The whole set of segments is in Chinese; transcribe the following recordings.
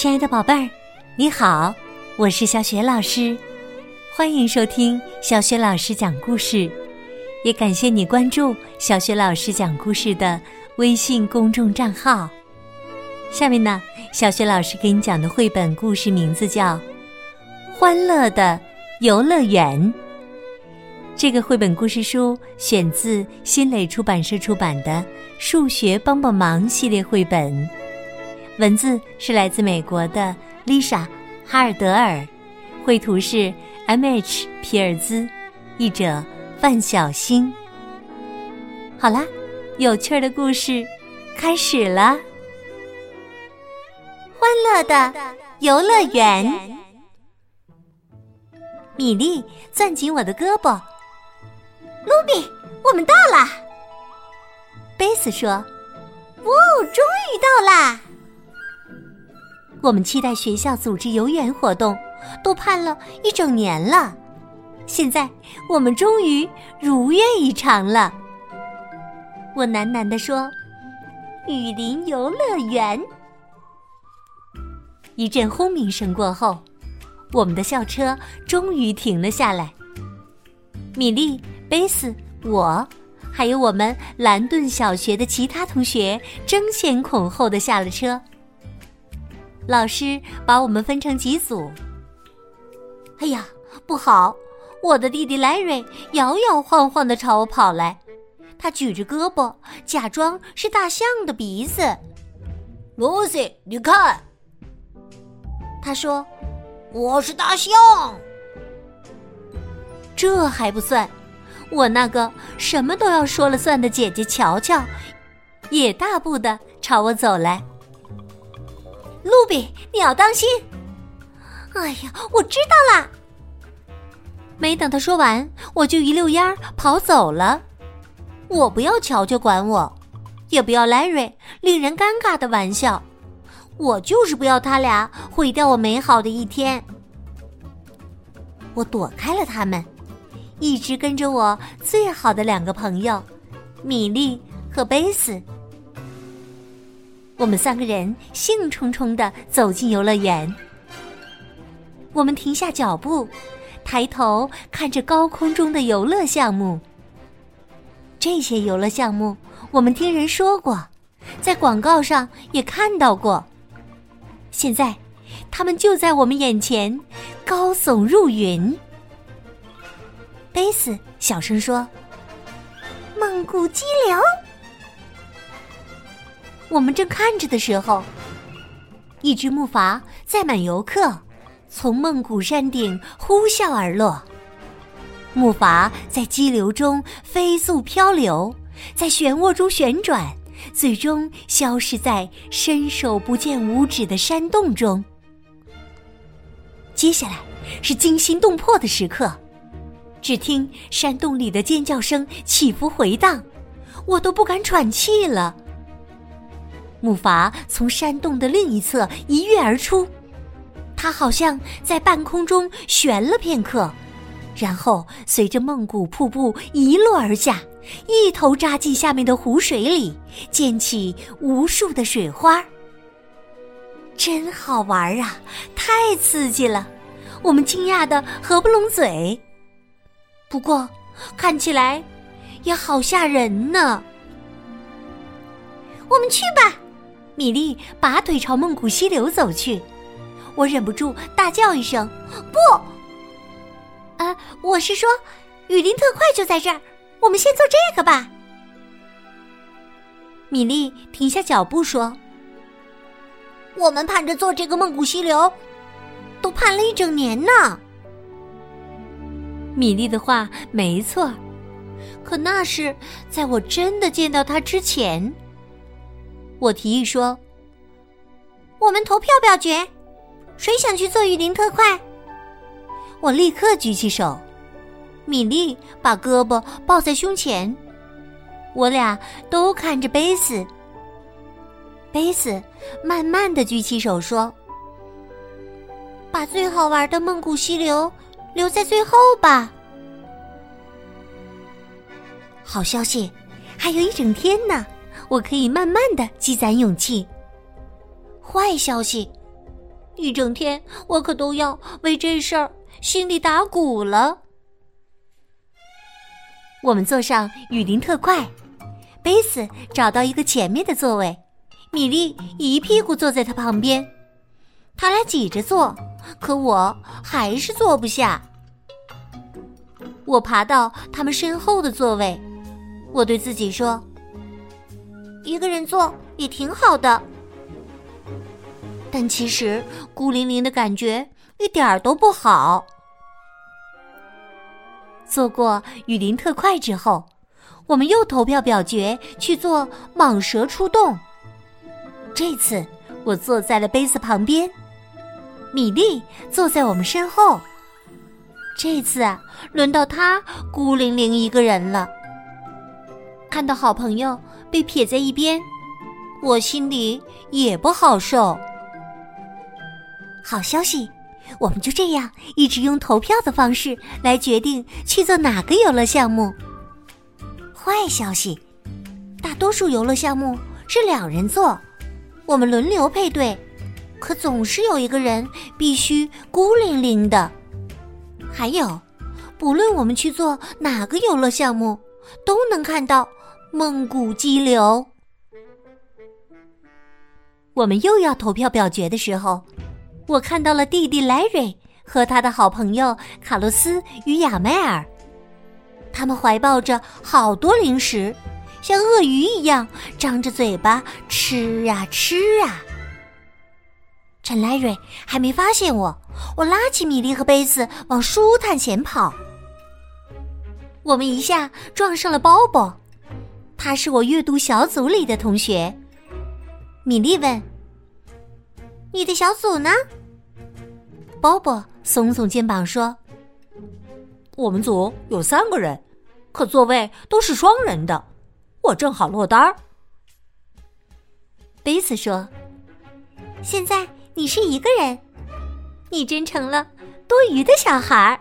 亲爱的宝贝儿，你好，我是小雪老师，欢迎收听小雪老师讲故事，也感谢你关注小雪老师讲故事的微信公众账号。下面呢，小雪老师给你讲的绘本故事名字叫《欢乐的游乐园》。这个绘本故事书选自新蕾出版社出版的《数学帮帮忙》系列绘本。文字是来自美国的丽莎·哈尔德尔，绘图是 M.H. 皮尔兹，译者范小星。好啦，有趣的故事开始了。欢乐的游乐园，米莉攥紧我的胳膊。卢比，我们到了。贝斯说：“哦，终于到！”我们期待学校组织游园活动，都盼了一整年了。现在我们终于如愿以偿了。我喃喃地说：“雨林游乐园。”一阵轰鸣声过后，我们的校车终于停了下来。米莉、贝斯、我，还有我们兰顿小学的其他同学争先恐后的下了车。老师把我们分成几组。哎呀，不好！我的弟弟莱瑞摇摇晃晃的朝我跑来，他举着胳膊，假装是大象的鼻子。露西，你看，他说：“我是大象。”这还不算，我那个什么都要说了算的姐姐乔乔，也大步的朝我走来。露比，你要当心！哎呀，我知道啦。没等他说完，我就一溜烟儿跑走了。我不要乔乔管我，也不要莱瑞令人尴尬的玩笑，我就是不要他俩毁掉我美好的一天。我躲开了他们，一直跟着我最好的两个朋友，米莉和贝斯。我们三个人兴冲冲的走进游乐园。我们停下脚步，抬头看着高空中的游乐项目。这些游乐项目我们听人说过，在广告上也看到过。现在，他们就在我们眼前，高耸入云。贝斯小声说：“梦古激流。”我们正看着的时候，一只木筏载满游客，从梦谷山顶呼啸而落。木筏在激流中飞速漂流，在漩涡中旋转，最终消失在伸手不见五指的山洞中。接下来是惊心动魄的时刻，只听山洞里的尖叫声起伏回荡，我都不敢喘气了。木筏从山洞的另一侧一跃而出，它好像在半空中悬了片刻，然后随着梦谷瀑布一落而下，一头扎进下面的湖水里，溅起无数的水花。真好玩啊！太刺激了，我们惊讶的合不拢嘴。不过，看起来也好吓人呢。我们去吧。米莉拔腿朝梦谷溪流走去，我忍不住大叫一声：“不！”啊，我是说，雨林特快就在这儿，我们先做这个吧。米莉停下脚步说：“我们盼着做这个梦谷溪流，都盼了一整年呢。”米莉的话没错，可那是在我真的见到他之前。我提议说：“我们投票表决，谁想去做雨林特快？”我立刻举起手，米莉把胳膊抱在胸前，我俩都看着贝斯。贝斯慢慢的举起手说：“把最好玩的梦谷溪流留在最后吧。”好消息，还有一整天呢。我可以慢慢的积攒勇气。坏消息，一整天我可都要为这事儿心里打鼓了。我们坐上雨林特快，贝斯找到一个前面的座位，米莉一屁股坐在他旁边，他俩挤着坐，可我还是坐不下。我爬到他们身后的座位，我对自己说：“一个人坐也挺好的。”但其实孤零零的感觉一点儿都不好。做过雨林特快之后，我们又投票表决去做蟒蛇出洞。这次我坐在了杯子旁边，米粒坐在我们身后。这次，轮到他孤零零一个人了。看到好朋友被撇在一边，我心里也不好受。好消息！我们就这样一直用投票的方式来决定去做哪个游乐项目。坏消息，大多数游乐项目是两人做，我们轮流配对，可总是有一个人必须孤零零的。还有，不论我们去做哪个游乐项目，都能看到梦谷激流。我们又要投票表决的时候。我看到了弟弟莱瑞和他的好朋友卡洛斯与亚麦尔，他们怀抱着好多零食，像鳄鱼一样张着嘴巴吃啊吃啊。趁莱瑞还没发现我，我拉起米莉和贝斯往书摊前跑。我们一下撞上了包包，他是我阅读小组里的同学。米莉问：“你的小组呢？”波波耸耸肩膀说：“我们组有三个人，可座位都是双人的，我正好落单儿。”贝斯说：“现在你是一个人，你真成了多余的小孩儿。”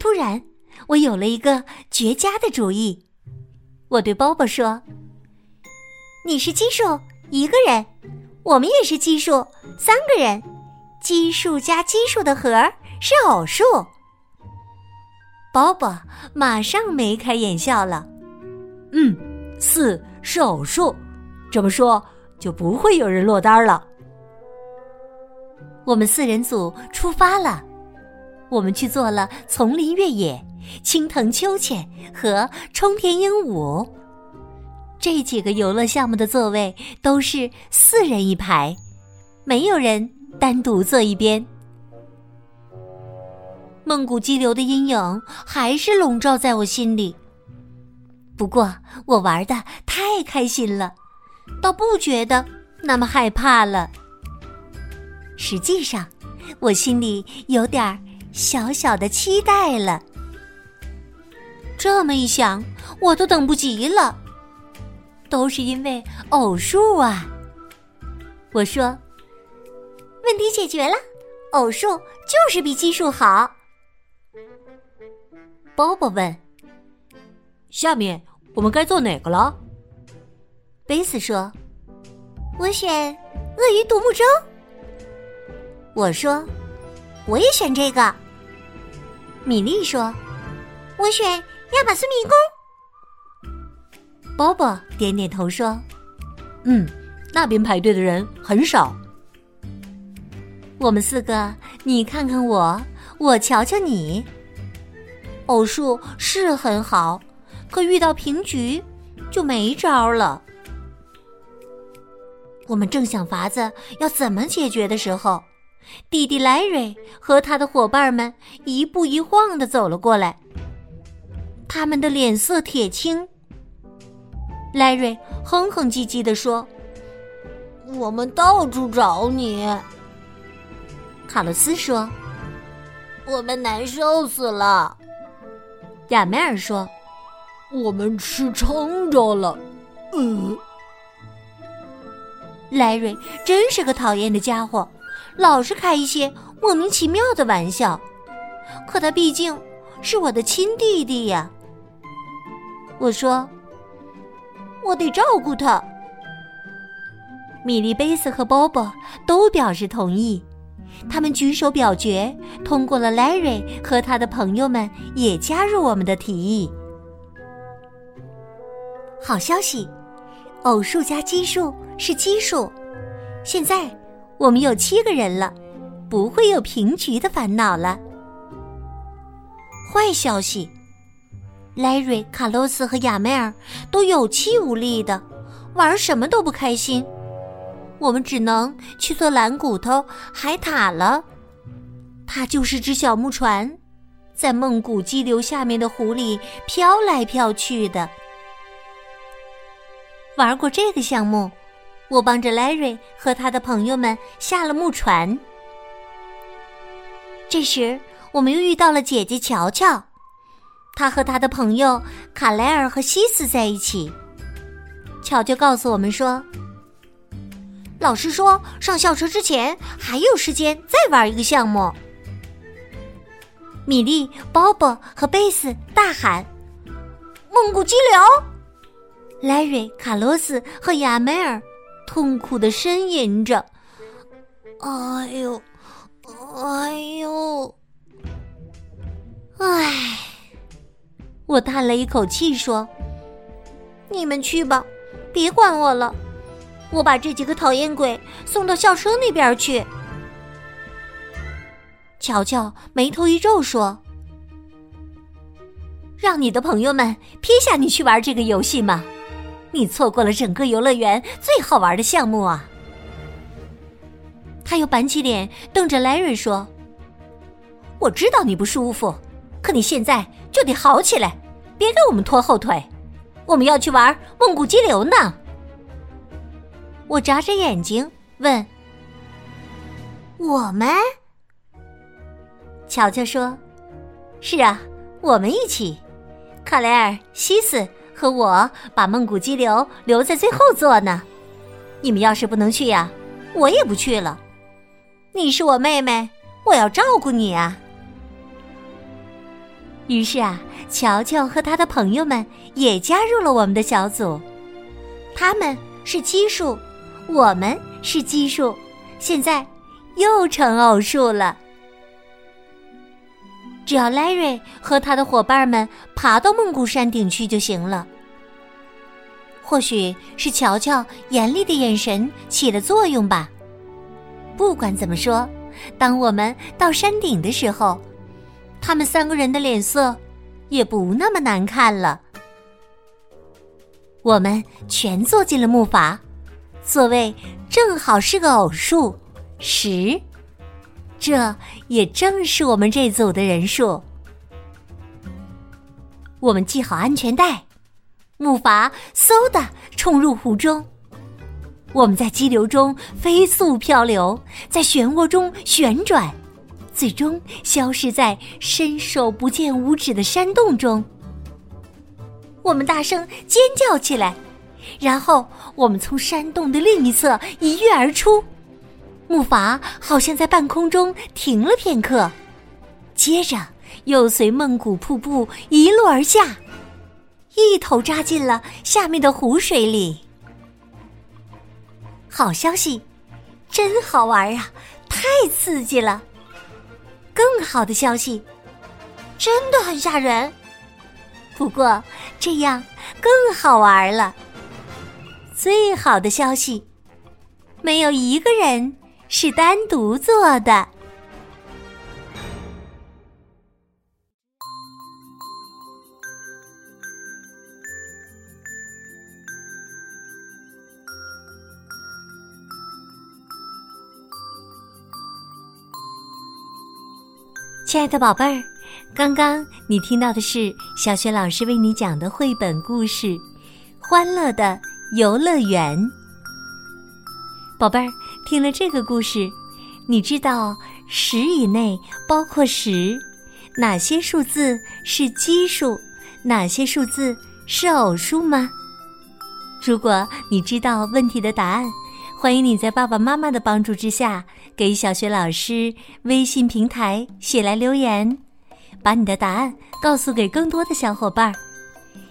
突然，我有了一个绝佳的主意。我对包包说：“你是奇数，一个人；我们也是奇数，三个人。”奇数加奇数的和是偶数。包包马上眉开眼笑了。嗯，四是偶数，这么说就不会有人落单了。我们四人组出发了，我们去做了丛林越野、青藤秋千和冲天鹦鹉。这几个游乐项目的座位都是四人一排，没有人。单独坐一边，梦谷激流的阴影还是笼罩在我心里。不过我玩的太开心了，倒不觉得那么害怕了。实际上，我心里有点小小的期待了。这么一想，我都等不及了。都是因为偶数啊！我说。问题解决了，偶数就是比奇数好。波波问：“下面我们该做哪个了？”贝斯说：“我选鳄鱼独木舟。”我说：“我也选这个。”米莉说：“我选亚马逊迷宫。”波波点点头说：“嗯，那边排队的人很少。”我们四个，你看看我，我瞧瞧你。偶数是很好，可遇到平局就没招了。我们正想法子要怎么解决的时候，弟弟莱瑞和他的伙伴们一步一晃的走了过来，他们的脸色铁青。莱瑞哼哼唧唧的说：“我们到处找你。”卡洛斯说：“我们难受死了。”亚梅尔说：“我们吃撑着了。”嗯，莱瑞真是个讨厌的家伙，老是开一些莫名其妙的玩笑。可他毕竟是我的亲弟弟呀。我说：“我得照顾他。”米莉贝斯和波波都表示同意，他们举手表决通过了。莱瑞和他的朋友们也加入我们的提议。好消息，偶数加奇数是奇数。现在我们有七个人了，不会有平局的烦恼了。坏消息，莱瑞、卡洛斯和亚梅尔都有气无力的，玩什么都不开心。我们只能去做蓝骨头海獭了。它就是只小木船，在梦谷激流下面的湖里飘来飘去的。玩过这个项目，我帮着莱瑞和他的朋友们下了木船。这时，我们又遇到了姐姐乔乔，他和他的朋友卡莱尔和西斯在一起。乔乔告诉我们说：“老师说上校车之前还有时间再玩一个项目。”米莉、鲍勃和贝斯大喊：“梦古激流！”莱瑞、卡洛斯和亚梅尔痛苦的呻吟着：“哎呦，哎呦，唉！”我叹了一口气说：“你们去吧，别管我了。我把这几个讨厌鬼送到校车那边去。”乔乔眉头一皱说：“让你的朋友们撇下你去玩这个游戏吗？”你错过了整个游乐园最好玩的项目啊！他又板起脸瞪着莱瑞说：“我知道你不舒服，可你现在就得好起来，别给我们拖后腿。我们要去玩梦谷激流呢。”我眨着眼睛问：“我们？”乔乔说：“是啊，我们一起。卡莱尔、西斯。”和我把梦谷激流留在最后座呢，你们要是不能去呀，我也不去了。你是我妹妹，我要照顾你啊。于是啊，乔乔和他的朋友们也加入了我们的小组。他们是奇数，我们是奇数，现在又成偶数了。只要莱瑞和他的伙伴们爬到梦谷山顶去就行了。或许是乔乔严厉的眼神起了作用吧。不管怎么说，当我们到山顶的时候，他们三个人的脸色也不那么难看了。我们全坐进了木筏，座位正好是个偶数十。这也正是我们这组的人数。我们系好安全带，木筏嗖的冲入湖中。我们在激流中飞速漂流，在漩涡中旋转，最终消失在伸手不见五指的山洞中。我们大声尖叫起来，然后我们从山洞的另一侧一跃而出。木筏好像在半空中停了片刻，接着又随梦谷瀑布一路而下，一头扎进了下面的湖水里。好消息，真好玩啊！太刺激了。更好的消息，真的很吓人。不过这样更好玩了。最好的消息，没有一个人。是单独做的。亲爱的宝贝儿，刚刚你听到的是小雪老师为你讲的绘本故事《欢乐的游乐园》。宝贝儿。听了这个故事，你知道十以内包括十，哪些数字是奇数，哪些数字是偶数吗？如果你知道问题的答案，欢迎你在爸爸妈妈的帮助之下，给小学老师微信平台写来留言，把你的答案告诉给更多的小伙伴。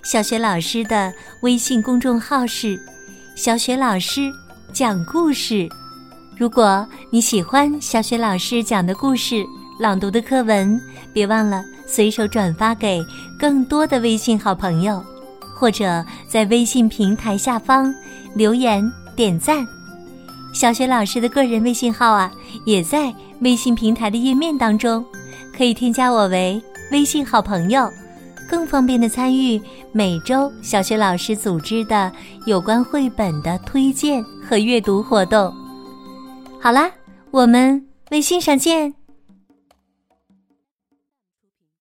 小学老师的微信公众号是“小雪老师”。讲故事。如果你喜欢小雪老师讲的故事、朗读的课文，别忘了随手转发给更多的微信好朋友，或者在微信平台下方留言点赞。小雪老师的个人微信号啊，也在微信平台的页面当中，可以添加我为微信好朋友，更方便的参与每周小雪老师组织的有关绘本的推荐和阅读活动。好啦，我们微信上见。